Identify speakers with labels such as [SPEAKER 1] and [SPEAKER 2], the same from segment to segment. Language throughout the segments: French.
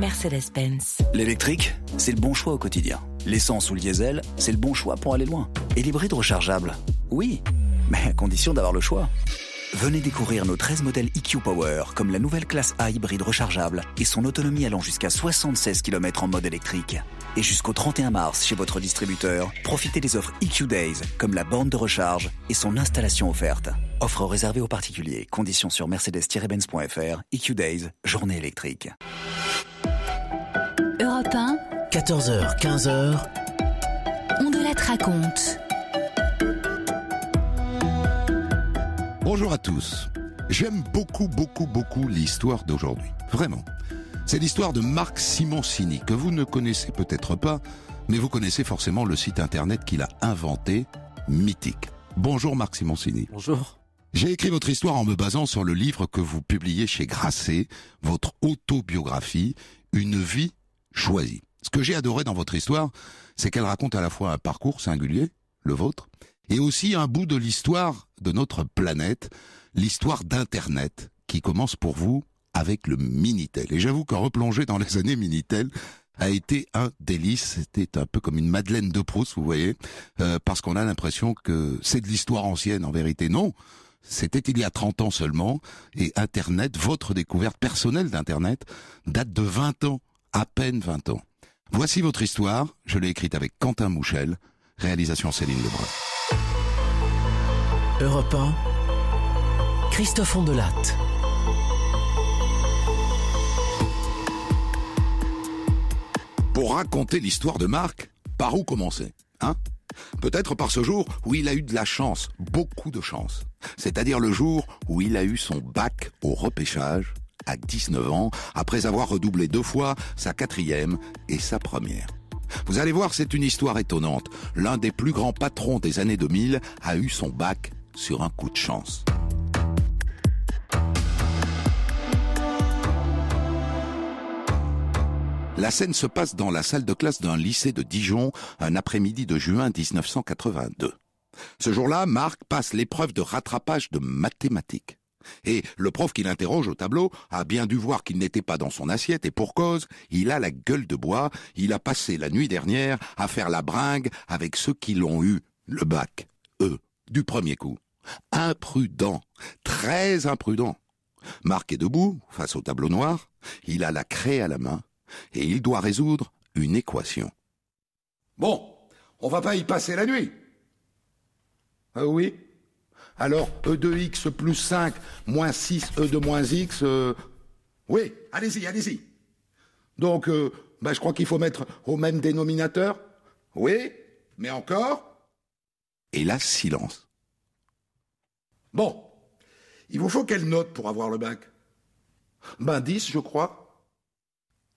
[SPEAKER 1] Mercedes-Benz.
[SPEAKER 2] L'électrique, c'est le bon choix au quotidien. L'essence ou le diesel, c'est le bon choix pour aller loin. Et l'hybride rechargeable Oui, mais à condition d'avoir le choix. Venez découvrir nos 13 modèles EQ Power, comme la nouvelle classe A hybride rechargeable et son autonomie allant jusqu'à 76 km en mode électrique. Et jusqu'au 31 mars, chez votre distributeur, profitez des offres EQ Days, comme la borne de recharge et son installation offerte. Offre réservée aux particuliers. Conditions sur mercedes-benz.fr. EQ Days, journée électrique.
[SPEAKER 1] Europe 1,
[SPEAKER 3] 14h, 15h,
[SPEAKER 1] on de la raconte.
[SPEAKER 4] Bonjour à tous. J'aime beaucoup, beaucoup, beaucoup l'histoire d'aujourd'hui. Vraiment. C'est l'histoire de Marc Simoncini, que vous ne connaissez peut-être pas, mais vous connaissez forcément le site internet qu'il a inventé, Mythique. Bonjour Marc Simoncini.
[SPEAKER 5] Bonjour.
[SPEAKER 4] J'ai écrit votre histoire en me basant sur le livre que vous publiez chez Grasset, votre autobiographie, Une vie choisie. Ce que j'ai adoré dans votre histoire, c'est qu'elle raconte à la fois un parcours singulier, le vôtre, et aussi un bout de l'histoire de notre planète, l'histoire d'Internet, qui commence pour vous avec le Minitel. Et j'avoue que replonger dans les années Minitel a été un délice. C'était un peu comme une Madeleine de Proust, vous voyez, euh, parce qu'on a l'impression que c'est de l'histoire ancienne. En vérité, non. C'était il y a 30 ans seulement, et Internet, votre découverte personnelle d'Internet, date de 20 ans, à peine 20 ans. Voici votre histoire, je l'ai écrite avec Quentin Mouchel, réalisation Céline Lebrun.
[SPEAKER 3] Europe 1, Christophe Ondelatte.
[SPEAKER 4] Pour raconter l'histoire de Marc, par où commencer Hein? Peut-être par ce jour où il a eu de la chance, beaucoup de chance. C'est-à-dire le jour où il a eu son bac au repêchage à 19 ans, après avoir redoublé deux fois sa quatrième et sa première. Vous allez voir, c'est une histoire étonnante. L'un des plus grands patrons des années 2000 a eu son bac sur un coup de chance. La scène se passe dans la salle de classe d'un lycée de Dijon un après-midi de juin 1982. Ce jour-là, Marc passe l'épreuve de rattrapage de mathématiques. Et le prof qui l'interroge au tableau a bien dû voir qu'il n'était pas dans son assiette et pour cause, il a la gueule de bois, il a passé la nuit dernière à faire la bringue avec ceux qui l'ont eu, le bac, eux, du premier coup. Imprudent, très imprudent. Est debout, face au tableau noir, il a la craie à la main, et il doit résoudre une équation. Bon, on va pas y passer la nuit. Ah oui? Alors, E de x plus 5 moins 6 E de moins x... euh, Oui, allez-y, allez-y. Donc, euh, bah, je crois qu'il faut mettre au même dénominateur. Oui, mais encore Et là, silence. Bon, il vous faut quelle note pour avoir le bac? Ben 10, je crois.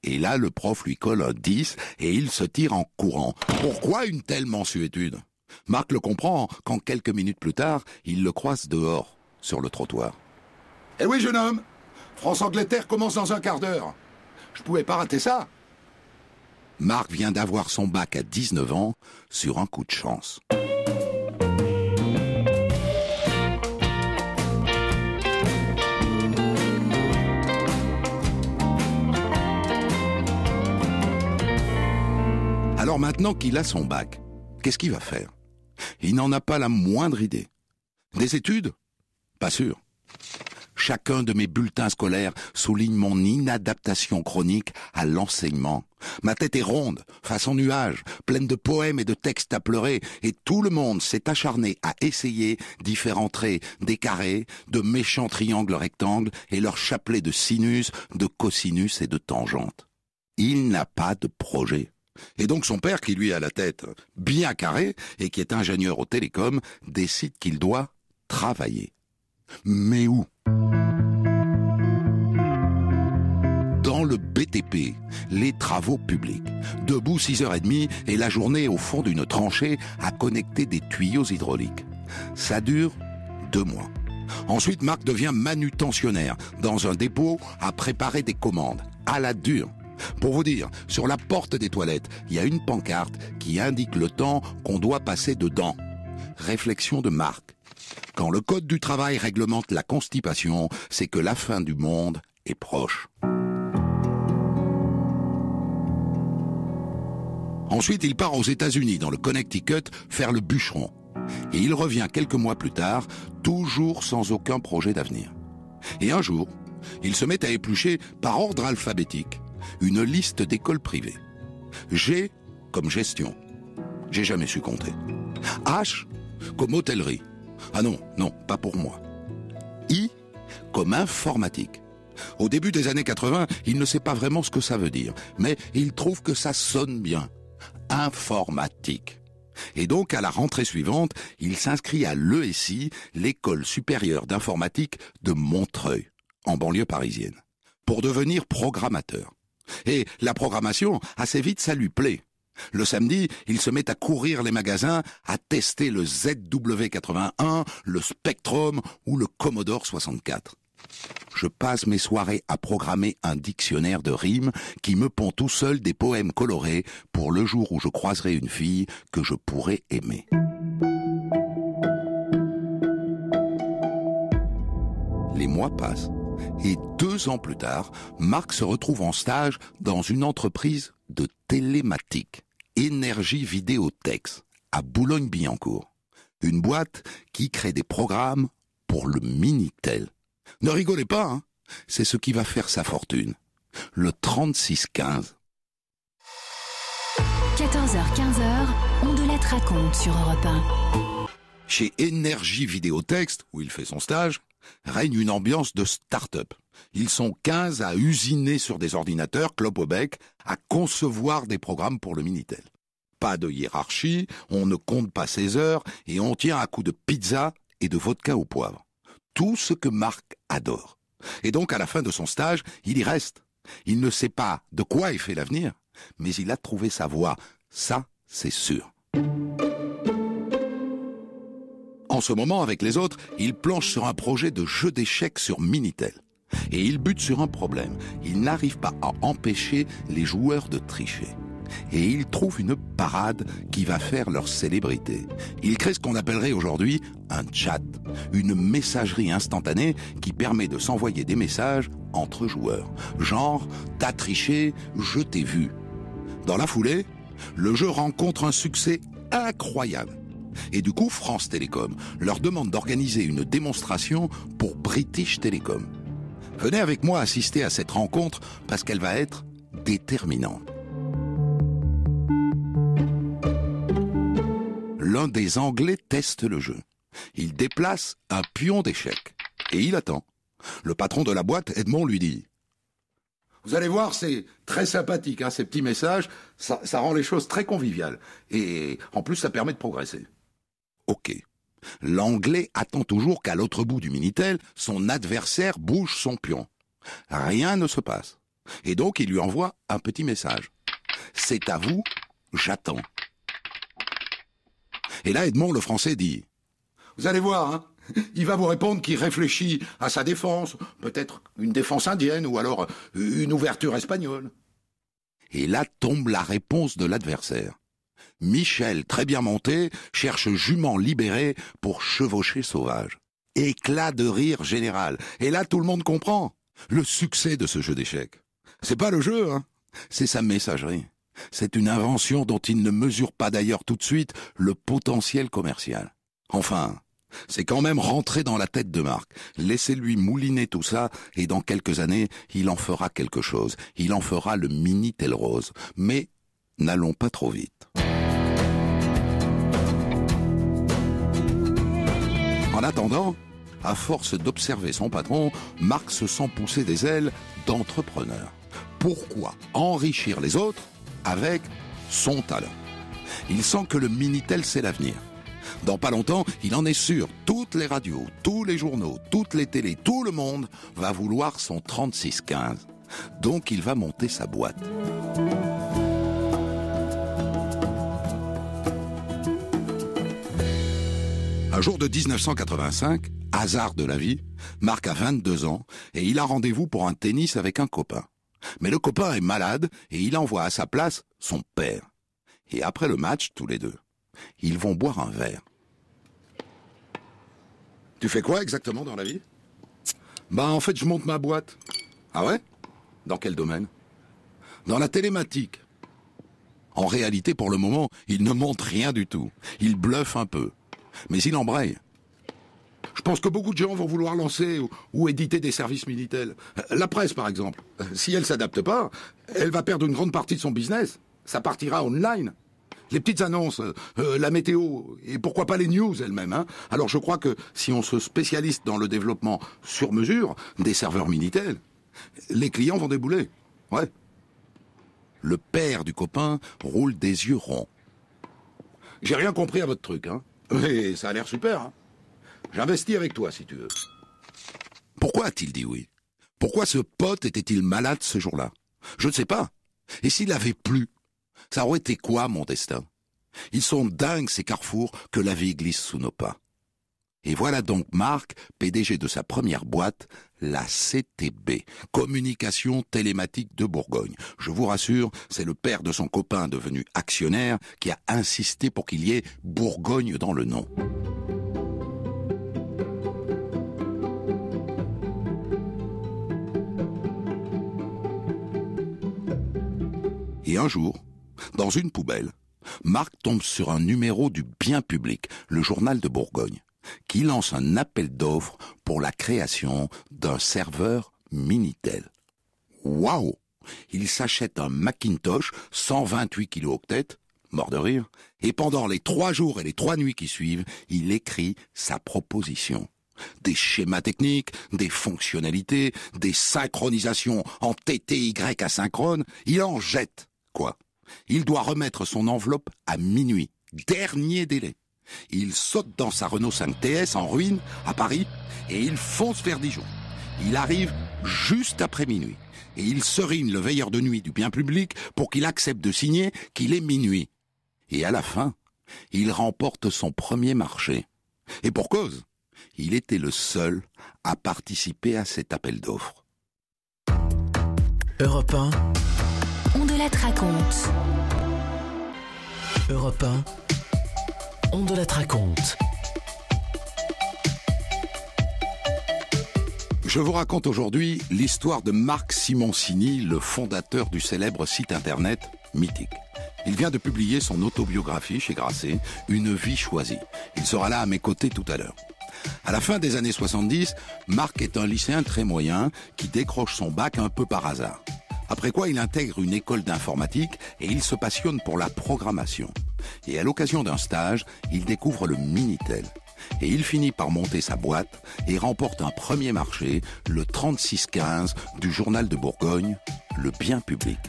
[SPEAKER 4] Et là, le prof lui colle un 10 et il se tire en courant. Pourquoi une telle mansuétude? Marc le comprend quand quelques minutes plus tard, il le croise dehors, sur le trottoir. Eh oui, jeune homme France-Angleterre commence dans un quart d'heure. Je pouvais pas rater ça. Marc vient d'avoir son bac à 19 ans sur un coup de chance. Alors maintenant qu'il a son bac, qu'est-ce qu'il va faire? Il n'en a pas la moindre idée. Des études? Pas sûr. Chacun de mes bulletins scolaires souligne mon inadaptation chronique à l'enseignement. Ma tête est ronde, façon nuage, pleine de poèmes et de textes à pleurer, et tout le monde s'est acharné à essayer d'y faire entrer des carrés, de méchants triangles rectangles et leurs chapelets de sinus, de cosinus et de tangentes. Il n'a pas de projet. Et donc son père, qui lui a la tête bien carrée et qui est ingénieur au télécom, décide qu'il doit travailler. Mais où? Dans le BTP, les travaux publics. Debout 6h30 et la journée au fond d'une tranchée à connecter des tuyaux hydrauliques. Ça dure deux mois. Ensuite, Marc devient manutentionnaire dans un dépôt à préparer des commandes, à la dure. Pour vous dire, sur la porte des toilettes, il y a une pancarte qui indique le temps qu'on doit passer dedans. Réflexion de Marc. Quand le Code du travail réglemente la constipation, c'est que la fin du monde est proche. Ensuite, il part aux États-Unis, dans le Connecticut, faire le bûcheron. Et il revient quelques mois plus tard, toujours sans aucun projet d'avenir. Et un jour, il se met à éplucher, par ordre alphabétique, une liste d'écoles privées. G comme gestion. J'ai jamais su compter. H comme hôtellerie. Ah non, non, pas pour moi. I comme informatique. Au début des années 80, il ne sait pas vraiment ce que ça veut dire, mais il trouve que ça sonne bien. Informatique. Et donc, à la rentrée suivante, il s'inscrit à l'ESI, l'école supérieure d'informatique de Montreuil, en banlieue parisienne, pour devenir programmateur. Et la programmation, assez vite, ça lui plaît. Le samedi, il se met à courir les magasins, à tester le ZW81, le Spectrum ou le Commodore 64. Je passe mes soirées à programmer un dictionnaire de rimes qui me pond tout seul des poèmes colorés pour le jour où je croiserai une fille que je pourrais aimer. Les mois passent et deux ans plus tard, Marc se retrouve en stage dans une entreprise de télématique, Énergie Vidéotex, à Boulogne-Billancourt. Une boîte qui crée des programmes pour le Minitel. Ne rigolez pas, hein c'est ce qui va faire sa fortune. Le 3615.
[SPEAKER 1] 14h-15h, on de lettres raconte sur Europe 1.
[SPEAKER 4] Chez Énergie Vidéotexte, où il fait son stage, règne une ambiance de start-up. Ils sont 15 à usiner sur des ordinateurs, clope au bec, à concevoir des programmes pour le Minitel. Pas de hiérarchie, on ne compte pas ses heures et on tient à coups de pizza et de vodka au poivre. Tout ce que Marc adore. Et donc, à la fin de son stage, il y reste. Il ne sait pas de quoi est fait l'avenir, mais il a trouvé sa voie. Ça, c'est sûr. En ce moment, avec les autres, il planche sur un projet de jeu d'échecs sur Minitel. Et il bute sur un problème. Il n'arrive pas à empêcher les joueurs de tricher. Et il trouve une parade qui va faire leur célébrité. Il crée ce qu'on appellerait aujourd'hui un chat, une messagerie instantanée qui permet de s'envoyer des messages entre joueurs. Genre, t'as triché, je t'ai vu. Dans la foulée, le jeu rencontre un succès incroyable. Et du coup, France Télécom leur demande d'organiser une démonstration pour British Telecom. Venez avec moi assister à cette rencontre parce qu'elle va être déterminante. L'un des Anglais teste le jeu. Il déplace un pion d'échec et il attend. Le patron de la boîte, Edmond, lui dit Vous allez voir, c'est très sympathique, hein, ces petits messages, ça, ça rend les choses très conviviales. Et en plus, ça permet de progresser. Ok. L'anglais attend toujours qu'à l'autre bout du Minitel, son adversaire bouge son pion. Rien ne se passe. Et donc il lui envoie un petit message. C'est à vous, j'attends. Et là, Edmond, le français, dit Vous allez voir, hein il va vous répondre qu'il réfléchit à sa défense, peut-être une défense indienne ou alors une ouverture espagnole. Et là tombe la réponse de l'adversaire. Michel, très bien monté, cherche jument libéré pour chevaucher sauvage. Éclat de rire général. Et là, tout le monde comprend le succès de ce jeu d'échecs. C'est pas le jeu, hein. C'est sa messagerie. C'est une invention dont il ne mesure pas d'ailleurs tout de suite le potentiel commercial. Enfin, c'est quand même rentré dans la tête de Marc. Laissez-lui mouliner tout ça, et dans quelques années, il en fera quelque chose. Il en fera le mini Rose. Mais n'allons pas trop vite. En attendant, à force d'observer son patron, Marc se sent pousser des ailes d'entrepreneur. Pourquoi enrichir les autres avec son talent? Il sent que le Minitel, c'est l'avenir. Dans pas longtemps, il en est sûr, toutes les radios, tous les journaux, toutes les télés, tout le monde va vouloir son 3615. Donc il va monter sa boîte. Jour de 1985, hasard de la vie, Marc a 22 ans et il a rendez-vous pour un tennis avec un copain. Mais le copain est malade et il envoie à sa place son père. Et après le match, tous les deux, ils vont boire un verre. Tu fais quoi exactement dans la vie? Bah en fait je monte ma boîte. Ah ouais? Dans quel domaine? Dans la télématique. En réalité, pour le moment, il ne montre rien du tout. Il bluffe un peu. Mais il embraye. Je pense que beaucoup de gens vont vouloir lancer ou, éditer des services militaires. La presse, par exemple. Si elle s'adapte pas, elle va perdre une grande partie de son business. Ça partira online. Les petites annonces, euh, la météo, et pourquoi pas les news elles-mêmes. Hein. Alors je crois que si on se spécialise dans le développement sur mesure des serveurs militaires, les clients vont débouler. Ouais. Le père du copain roule des yeux ronds. J'ai rien compris à votre truc, hein. Mais ça a l'air super, hein. J'investis avec toi, si tu veux. Pourquoi a-t-il dit oui? Pourquoi ce pote était-il malade ce jour-là? Je ne sais pas. Et s'il avait plu? Ça aurait été quoi, mon destin? Ils sont dingues, ces carrefours, que la vie glisse sous nos pas. Et voilà donc Marc, PDG de sa première boîte, la CTB, Communication Télématique de Bourgogne. Je vous rassure, c'est le père de son copain devenu actionnaire qui a insisté pour qu'il y ait Bourgogne dans le nom. Et un jour, dans une poubelle, Marc tombe sur un numéro du Bien Public, le journal de Bourgogne qui lance un appel d'offres pour la création d'un serveur Minitel. Waouh Il s'achète un Macintosh 128 kilooctets, mort de rire, et pendant les trois jours et les trois nuits qui suivent, il écrit sa proposition. Des schémas techniques, des fonctionnalités, des synchronisations en TTY asynchrone, il en jette, quoi? Il doit remettre son enveloppe à minuit, dernier délai. Il saute dans sa Renault 5 TS en ruine à Paris et il fonce vers Dijon. Il arrive juste après minuit et il serine le veilleur de nuit du bien public pour qu'il accepte de signer qu'il est minuit. Et à la fin, il remporte son premier marché. Et pour cause, il était le seul à participer à cet appel d'offres.
[SPEAKER 3] Europe 1.
[SPEAKER 1] On de la raconte.
[SPEAKER 3] Europe 1 on de la raconte.
[SPEAKER 4] Je vous raconte aujourd'hui l'histoire de Marc Simoncini, le fondateur du célèbre site internet Mythique. Il vient de publier son autobiographie chez Grasset, Une vie choisie. Il sera là à mes côtés tout à l'heure. À la fin des années 70, Marc est un lycéen très moyen qui décroche son bac un peu par hasard. Après quoi, il intègre une école d'informatique et il se passionne pour la programmation. Et à l'occasion d'un stage, il découvre le Minitel. Et il finit par monter sa boîte et remporte un premier marché, le 3615 du journal de Bourgogne, le bien public.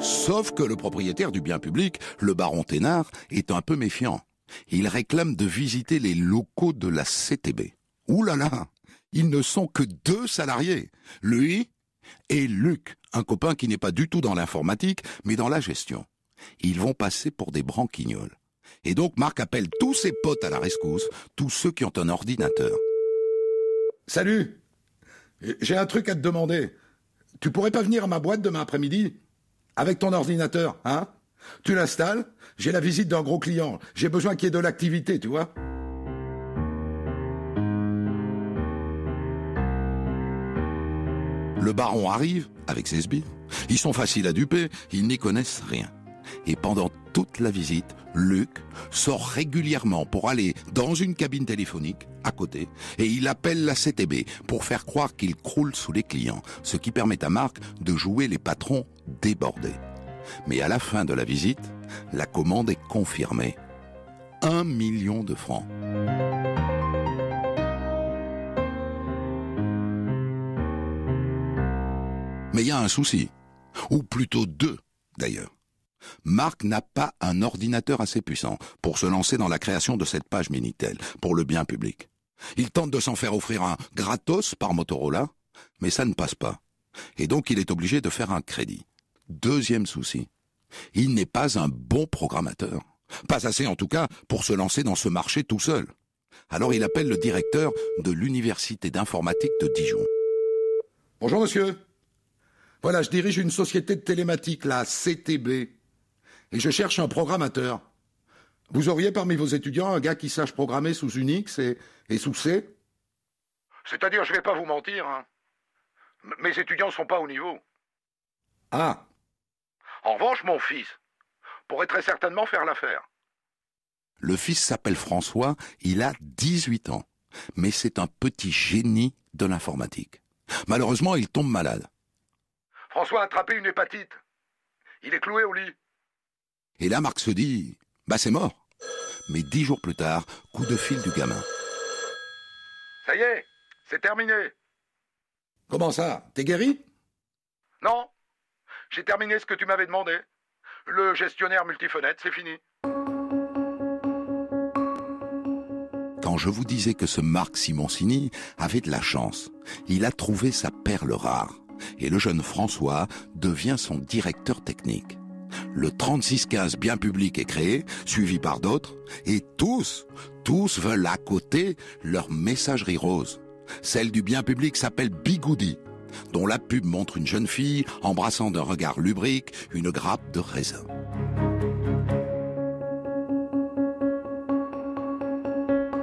[SPEAKER 4] Sauf que le propriétaire du bien public, le baron Thénard, est un peu méfiant. Il réclame de visiter les locaux de la CTB. Ouh Ils ne sont que deux salariés, lui et Luc, un copain qui n'est pas du tout dans l'informatique, mais dans la gestion. Ils vont passer pour des branquignoles. Et donc Marc appelle tous ses potes à la rescousse, tous ceux qui ont un ordinateur. Salut J'ai un truc à te demander. Tu pourrais pas venir à ma boîte demain après-midi Avec ton ordinateur, hein? Tu l'installes J'ai la visite d'un gros client. J'ai besoin qu'il y ait de l'activité, tu vois Le baron arrive avec ses sbires. Ils sont faciles à duper, ils n'y connaissent rien. Et pendant toute la visite, Luc sort régulièrement pour aller dans une cabine téléphonique à côté et il appelle la CTB pour faire croire qu'il croule sous les clients, ce qui permet à Marc de jouer les patrons débordés. Mais à la fin de la visite, la commande est confirmée. Un million de francs. Mais il y a un souci. Ou plutôt deux, d'ailleurs. Marc n'a pas un ordinateur assez puissant pour se lancer dans la création de cette page Minitel pour le bien public. Il tente de s'en faire offrir un gratos par Motorola, mais ça ne passe pas. Et donc il est obligé de faire un crédit. Deuxième souci. Il n'est pas un bon programmateur. Pas assez en tout cas pour se lancer dans ce marché tout seul. Alors il appelle le directeur de l'université d'informatique de Dijon. Bonjour monsieur. Voilà, je dirige une société de télématique, la CTB, et je cherche un programmateur. Vous auriez parmi vos étudiants un gars qui sache programmer sous Unix et, sous C C'est-à-dire, je vais pas vous mentir, hein.
[SPEAKER 5] Mes étudiants sont pas au niveau.
[SPEAKER 4] Ah,
[SPEAKER 5] En revanche, mon fils pourrait très certainement faire l'affaire.
[SPEAKER 4] le fils s'appelle François, il a 18 ans. Mais c'est un petit génie de l'informatique. Malheureusement, il tombe malade.
[SPEAKER 5] François a attrapé une hépatite. Il est cloué au lit.
[SPEAKER 4] Et là, Marc se dit, bah c'est mort. Mais dix jours plus tard, coup de fil du gamin.
[SPEAKER 5] Ça y est, c'est terminé.
[SPEAKER 4] Comment ça? T'es guéri?
[SPEAKER 5] Non, j'ai terminé ce que tu m'avais demandé. Le gestionnaire multifenêtre, c'est fini.
[SPEAKER 4] Quand je vous disais que ce Marc Simoncini avait de la chance, il a trouvé sa perle rare. Et le jeune François devient son directeur technique. Le 3615 bien public est créé, suivi par d'autres, et tous, tous veulent à côté leur messagerie rose. Celle du bien public s'appelle Bigoudi, dont la pub montre une jeune fille embrassant d'un regard lubrique une grappe de raisin.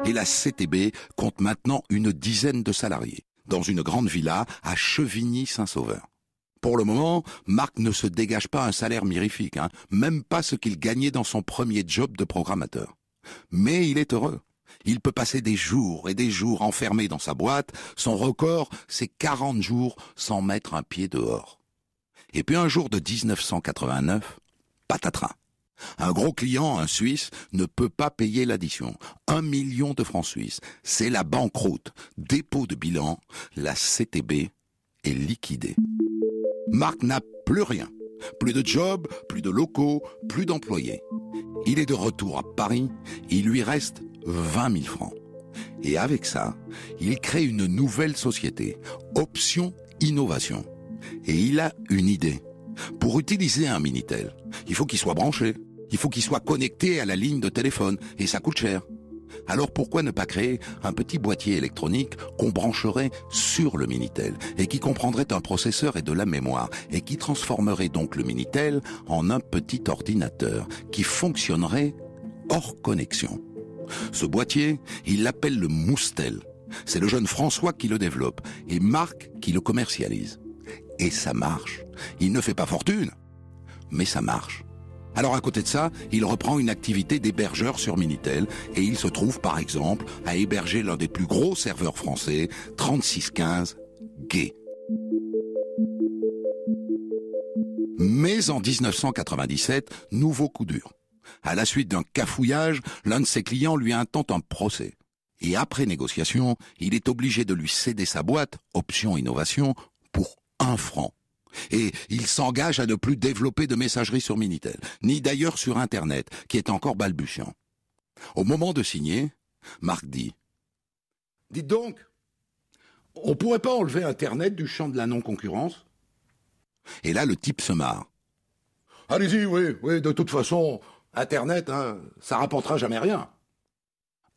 [SPEAKER 4] et la CTB compte maintenant une dizaine de salariés, dans une grande villa à Chevigny-Saint-Sauveur. Pour le moment, Marc ne se dégage pas un salaire mirifique, hein, même pas ce qu'il gagnait dans son premier job de programmateur. Mais il est heureux. Il peut passer des jours et des jours enfermé dans sa boîte. Son record, c'est 40 jours sans mettre un pied dehors. Et puis un jour de 1989, patatras. Un gros client, un Suisse, ne peut pas payer l'addition. Un million de francs suisses. C'est la banqueroute. Dépôt de bilan. La CTB est liquidée. Marc n'a plus rien. Plus de job, plus de locaux, plus d'employés. Il est de retour à Paris. Il lui reste 20 000 francs. Et avec ça, il crée une nouvelle société. Option Innovation. Et il a une idée. Pour utiliser un Minitel, il faut qu'il soit branché. Il faut qu'il soit connecté à la ligne de téléphone. Et ça coûte cher. Alors pourquoi ne pas créer un petit boîtier électronique qu'on brancherait sur le Minitel et qui comprendrait un processeur et de la mémoire et qui transformerait donc le Minitel en un petit ordinateur qui fonctionnerait hors connexion. Ce boîtier, il l'appelle le Moustel. C'est le jeune François qui le développe et Marc qui le commercialise. Et ça marche. Il ne fait pas fortune, mais ça marche. Alors à côté de ça, il reprend une activité d'hébergeur sur Minitel et il se trouve par exemple à héberger l'un des plus gros serveurs français, 3615 Gay. Mais en 1997, nouveau coup dur. À la suite d'un cafouillage, l'un de ses clients lui intente un procès. Et après négociation, il est obligé de lui céder sa boîte, Option Innovation, pour un franc. Et il s'engage à ne plus développer de messagerie sur Minitel, ni d'ailleurs sur Internet, qui est encore balbutiant. Au moment de signer, Marc dit Dites donc, on pourrait pas enlever Internet du champ de la non-concurrence? Et là, le type se marre. Allez-y, oui, oui, de toute façon, Internet, hein, ça rapportera jamais rien.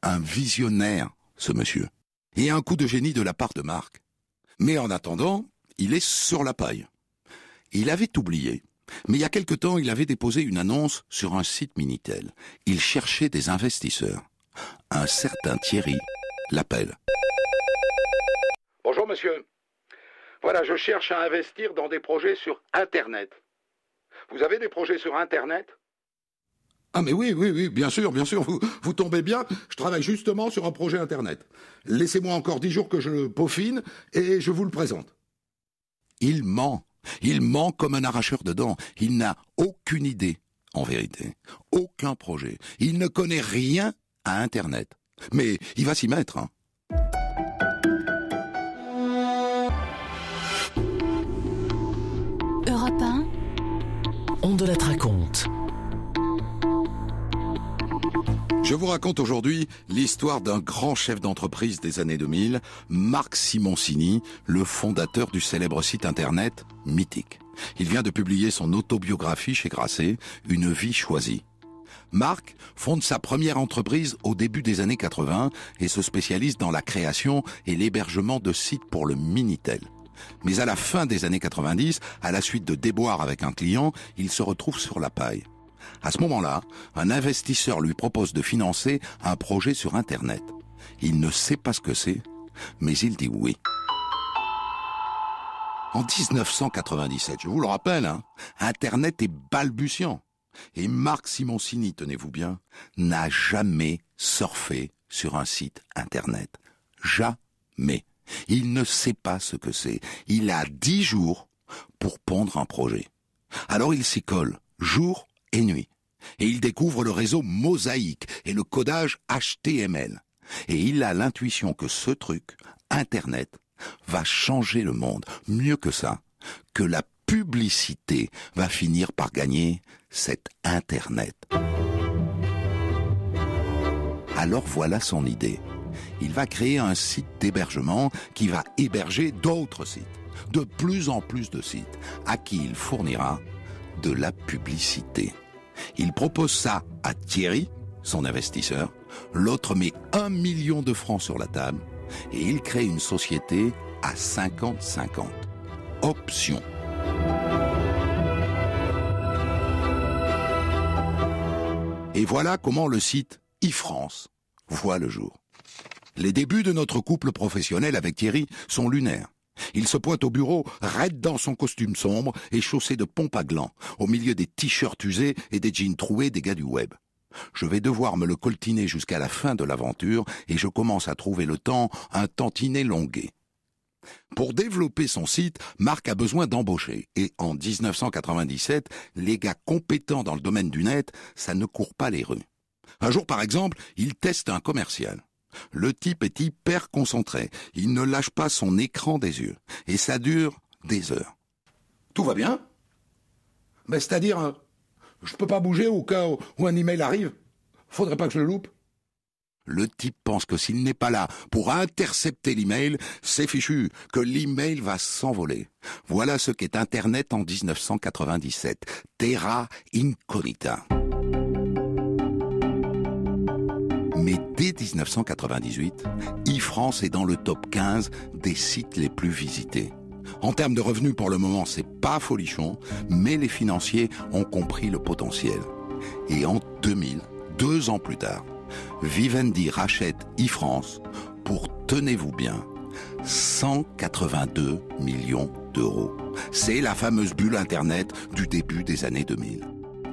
[SPEAKER 4] Un visionnaire, ce monsieur. Et un coup de génie de la part de Marc. Mais en attendant, il est sur la paille. Il avait oublié. Mais il y a quelque temps, il avait déposé une annonce sur un site Minitel. Il cherchait des investisseurs. Un certain Thierry l'appelle.
[SPEAKER 5] Bonjour monsieur. Voilà, je cherche à investir dans des projets sur Internet. Vous avez des projets sur Internet?
[SPEAKER 4] Ah mais oui, oui, oui, bien sûr, bien sûr, vous, vous tombez bien. Je travaille justement sur un projet Internet. Laissez-moi encore dix jours que je le peaufine et je vous le présente. Il ment. Il ment comme un arracheur de dents. Il n'a aucune idée, en vérité. Aucun projet. Il ne connaît rien à Internet. Mais il va s'y mettre. Hein.
[SPEAKER 1] Europe 1,
[SPEAKER 3] On de la raconte.
[SPEAKER 4] Je vous raconte aujourd'hui l'histoire d'un grand chef d'entreprise des années 2000, Marc Simoncini, le fondateur du célèbre site internet Mythique. Il vient de publier son autobiographie chez Grasset, Une vie choisie. Marc fonde sa première entreprise au début des années 80 et se spécialise dans la création et l'hébergement de sites pour le Minitel. Mais à la fin des années 90, à la suite de déboires avec un client, il se retrouve sur la paille. À ce moment-là, un investisseur lui propose de financer un projet sur Internet. Il ne sait pas ce que c'est, mais il dit oui. En 1997, je vous le rappelle, hein, Internet est balbutiant. Et Marc Simoncini, tenez-vous bien, n'a jamais surfé sur un site Internet. Jamais. Il ne sait pas ce que c'est. Il a dix jours pour pondre un projet. Alors il s'y colle, jour et nuit. Et il découvre le réseau mosaïque et le codage HTML. Et il a l'intuition que ce truc, Internet, va changer le monde. Mieux que ça, que la publicité va finir par gagner cet Internet. Alors voilà son idée. Il va créer un site d'hébergement qui va héberger d'autres sites, de plus en plus de sites, à qui il fournira de la publicité. Il propose ça à Thierry, son investisseur, l'autre met un million de francs sur la table, et il crée une société à 50-50. Option. Et voilà comment le site e-France voit le jour. Les débuts de notre couple professionnel avec Thierry sont lunaires. Il se pointe au bureau, raide dans son costume sombre et chaussé de pompes à gland, au milieu des t-shirts usés et des jeans troués des gars du web. Je vais devoir me le coltiner jusqu'à la fin de l'aventure et je commence à trouver le temps un tantinet longué. Pour développer son site, Marc a besoin d'embaucher. Et en 1997, les gars compétents dans le domaine du net, ça ne court pas les rues. Un jour, par exemple, il teste un commercial. Le type est hyper concentré. Il ne lâche pas son écran des yeux. Et ça dure des heures.
[SPEAKER 5] Tout va bien Mais c'est-à-dire, euh, je peux pas bouger au cas où un email arrive Faudrait pas que je le loupe
[SPEAKER 4] le type pense que s'il n'est pas là pour intercepter l'email, c'est fichu, que l'email va s'envoler. Voilà ce qu'est Internet en 1997. Terra incognita. Mais dès 1998, e-France est dans le top 15 des sites les plus visités. En termes de revenus, pour le moment, c'est pas folichon, mais les financiers ont compris le potentiel. Et en 2000, deux ans plus tard, Vivendi rachète e-France pour, tenez-vous bien, 182 millions d'euros. C'est la fameuse bulle Internet du début des années 2000.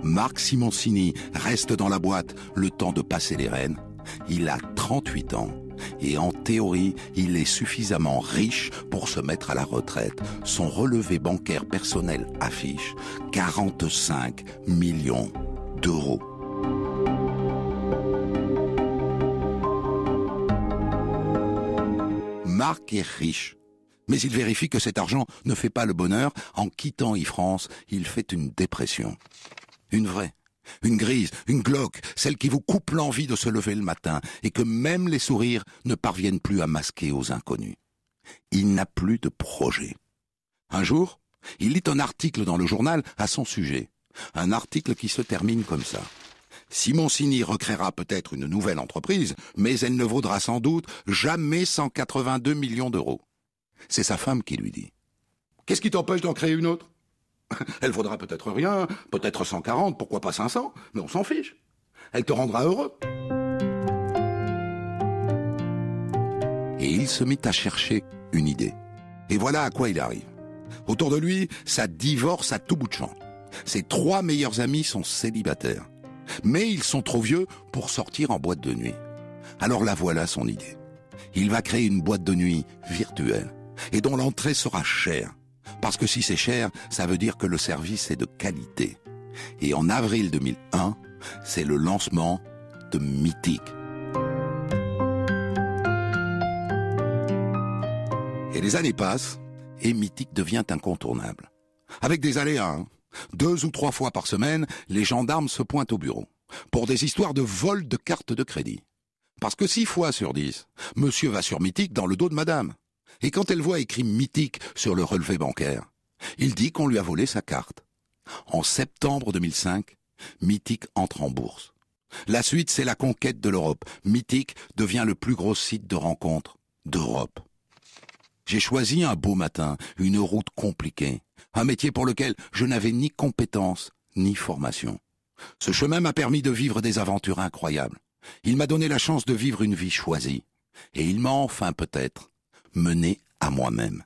[SPEAKER 4] Marc Simoncini reste dans la boîte le temps de passer les rênes. Il a 38 ans et en théorie, il est suffisamment riche pour se mettre à la retraite. Son relevé bancaire personnel affiche 45 millions d'euros. Marc est riche. Mais il vérifie que cet argent ne fait pas le bonheur. En quittant e-France, il fait une dépression. Une vraie. Une grise, une glauque, celle qui vous coupe l'envie de se lever le matin et que même les sourires ne parviennent plus à masquer aux inconnus. Il n'a plus de projet. Un jour, il lit un article dans le journal à son sujet. Un article qui se termine comme ça. Simoncini recréera peut-être une nouvelle entreprise, mais elle ne vaudra sans doute jamais 182 millions d'euros. C'est sa femme qui lui dit.
[SPEAKER 5] Qu'est-ce qui t'empêche d'en créer une autre? Elle vaudra peut-être rien, peut-être 140, pourquoi pas 500, mais on s'en fiche. Elle te rendra heureux.
[SPEAKER 4] Et il se mit à chercher une idée. Et voilà à quoi il arrive. Autour de lui, ça divorce à tout bout de champ. Ses trois meilleurs amis sont célibataires mais ils sont trop vieux pour sortir en boîte de nuit. Alors la voilà son idée. Il va créer une boîte de nuit virtuelle et dont l'entrée sera chère. Parce que si c'est cher, ça veut dire que le service est de qualité. Et en avril 2001, c'est le lancement de Mythique. Et les années passent et Mythique devient incontournable. Avec des aléas, hein. Deux ou trois fois par semaine, les gendarmes se pointent au bureau pour des histoires de vol de cartes de crédit. Parce que six fois sur dix, monsieur va sur Mythique dans le dos de madame. Et quand elle voit écrit Mythique sur le relevé bancaire, il dit qu'on lui a volé sa carte. En septembre 2005, Mythique entre en bourse. La suite, c'est la conquête de l'Europe. Mythique devient le plus gros site de rencontre d'Europe. J'ai choisi un beau matin, une route compliquée, un métier pour lequel je n'avais ni compétences ni formation. Ce chemin m'a permis de vivre des aventures incroyables. Il m'a donné la chance de vivre une vie choisie. Et il m'a enfin peut-être mené à moi-même.